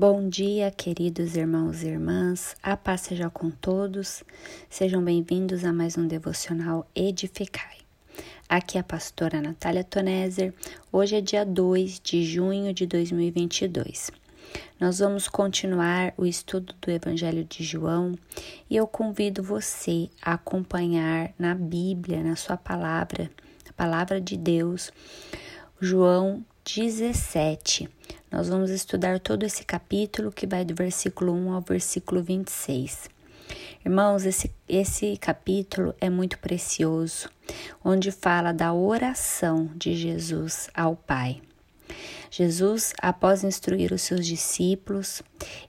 Bom dia, queridos irmãos e irmãs. A paz seja com todos. Sejam bem-vindos a mais um devocional Edificai. Aqui é a pastora Natália Toneser. Hoje é dia 2 de junho de 2022. Nós vamos continuar o estudo do Evangelho de João e eu convido você a acompanhar na Bíblia, na sua palavra, a palavra de Deus, João 17 nós vamos estudar todo esse capítulo que vai do versículo 1 ao versículo 26. Irmãos, esse, esse capítulo é muito precioso, onde fala da oração de Jesus ao Pai. Jesus, após instruir os seus discípulos,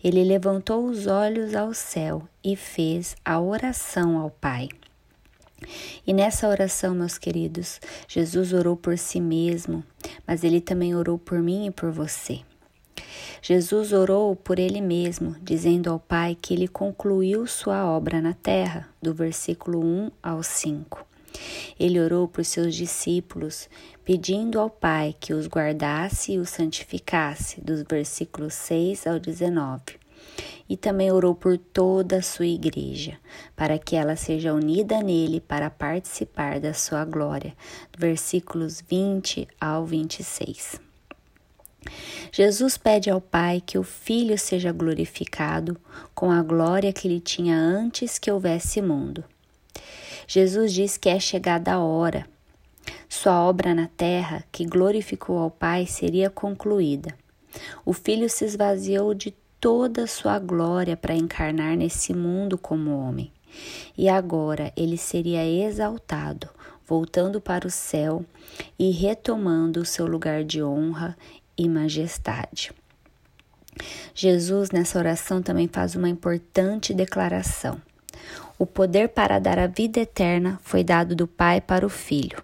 ele levantou os olhos ao céu e fez a oração ao Pai. E nessa oração, meus queridos, Jesus orou por si mesmo, mas ele também orou por mim e por você. Jesus orou por ele mesmo, dizendo ao Pai que ele concluiu sua obra na terra, do versículo 1 ao 5. Ele orou por seus discípulos, pedindo ao Pai que os guardasse e os santificasse, dos versículos 6 ao 19. E também orou por toda a sua igreja, para que ela seja unida nele para participar da sua glória, versículos 20 ao 26. Jesus pede ao Pai que o Filho seja glorificado com a glória que ele tinha antes que houvesse mundo. Jesus diz que é chegada a hora. Sua obra na terra, que glorificou ao Pai, seria concluída. O Filho se esvaziou de toda a sua glória para encarnar nesse mundo como homem. E agora ele seria exaltado, voltando para o céu e retomando o seu lugar de honra e majestade. Jesus, nessa oração, também faz uma importante declaração. O poder para dar a vida eterna foi dado do Pai para o Filho.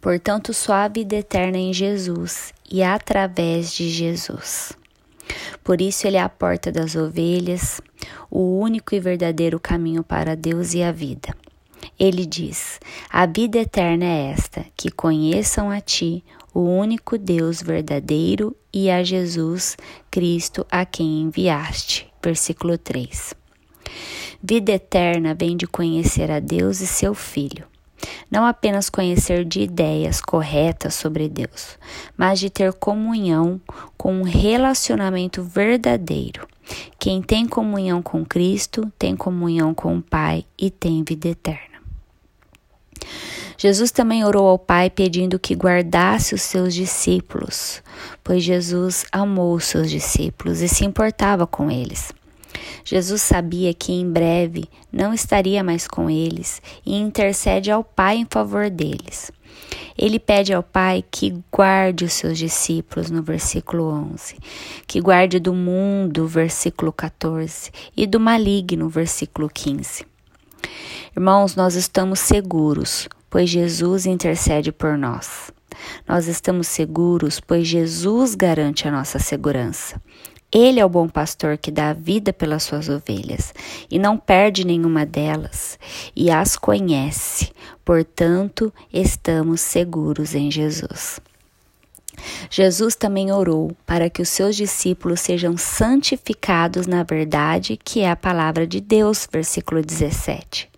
Portanto, só há vida eterna em Jesus e através de Jesus. Por isso, Ele é a porta das ovelhas, o único e verdadeiro caminho para Deus e a vida. Ele diz: A vida eterna é esta, que conheçam a Ti, o único Deus verdadeiro, e a Jesus Cristo a quem enviaste. Versículo 3. Vida eterna vem de conhecer a Deus e seu Filho. Não apenas conhecer de ideias corretas sobre Deus, mas de ter comunhão com um relacionamento verdadeiro. Quem tem comunhão com Cristo tem comunhão com o Pai e tem vida eterna. Jesus também orou ao Pai pedindo que guardasse os seus discípulos, pois Jesus amou os seus discípulos e se importava com eles. Jesus sabia que em breve não estaria mais com eles e intercede ao Pai em favor deles. Ele pede ao Pai que guarde os seus discípulos, no versículo 11, que guarde do mundo, versículo 14, e do maligno, versículo 15. Irmãos, nós estamos seguros, pois Jesus intercede por nós. Nós estamos seguros, pois Jesus garante a nossa segurança. Ele é o bom pastor que dá a vida pelas suas ovelhas e não perde nenhuma delas e as conhece. Portanto, estamos seguros em Jesus. Jesus também orou para que os seus discípulos sejam santificados na verdade, que é a palavra de Deus, versículo 17.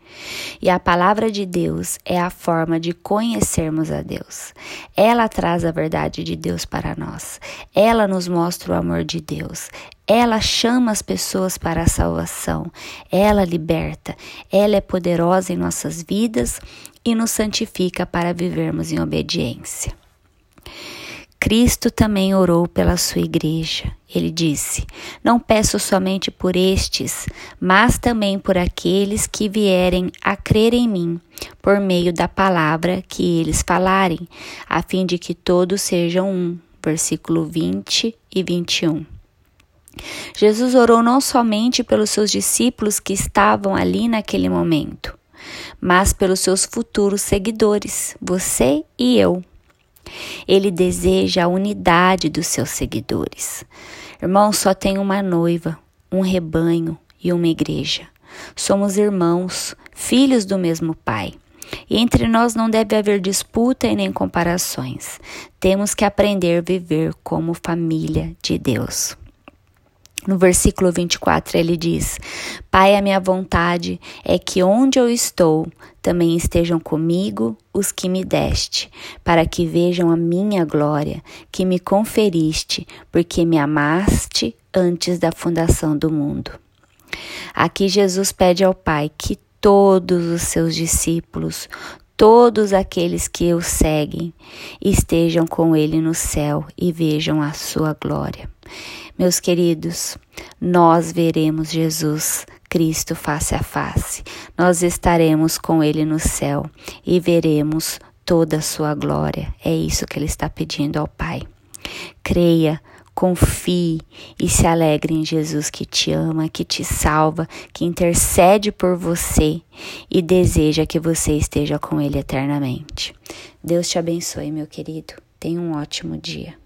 E a palavra de Deus é a forma de conhecermos a Deus. Ela traz a verdade de Deus para nós. Ela nos mostra o amor de Deus. Ela chama as pessoas para a salvação. Ela liberta. Ela é poderosa em nossas vidas e nos santifica para vivermos em obediência. Cristo também orou pela sua igreja. Ele disse: Não peço somente por estes, mas também por aqueles que vierem a crer em mim, por meio da palavra que eles falarem, a fim de que todos sejam um. Versículo 20 e 21. Jesus orou não somente pelos seus discípulos que estavam ali naquele momento, mas pelos seus futuros seguidores, você e eu. Ele deseja a unidade dos seus seguidores. Irmão, só tem uma noiva, um rebanho e uma igreja. Somos irmãos, filhos do mesmo Pai. E entre nós não deve haver disputa e nem comparações. Temos que aprender a viver como família de Deus. No versículo 24 ele diz: Pai, a minha vontade é que onde eu estou também estejam comigo os que me deste, para que vejam a minha glória, que me conferiste, porque me amaste antes da fundação do mundo. Aqui Jesus pede ao Pai que todos os seus discípulos, todos aqueles que o seguem, estejam com ele no céu e vejam a sua glória. Meus queridos, nós veremos Jesus Cristo face a face. Nós estaremos com ele no céu e veremos toda a sua glória. É isso que ele está pedindo ao Pai. Creia, confie e se alegre em Jesus que te ama, que te salva, que intercede por você e deseja que você esteja com ele eternamente. Deus te abençoe, meu querido. Tenha um ótimo dia.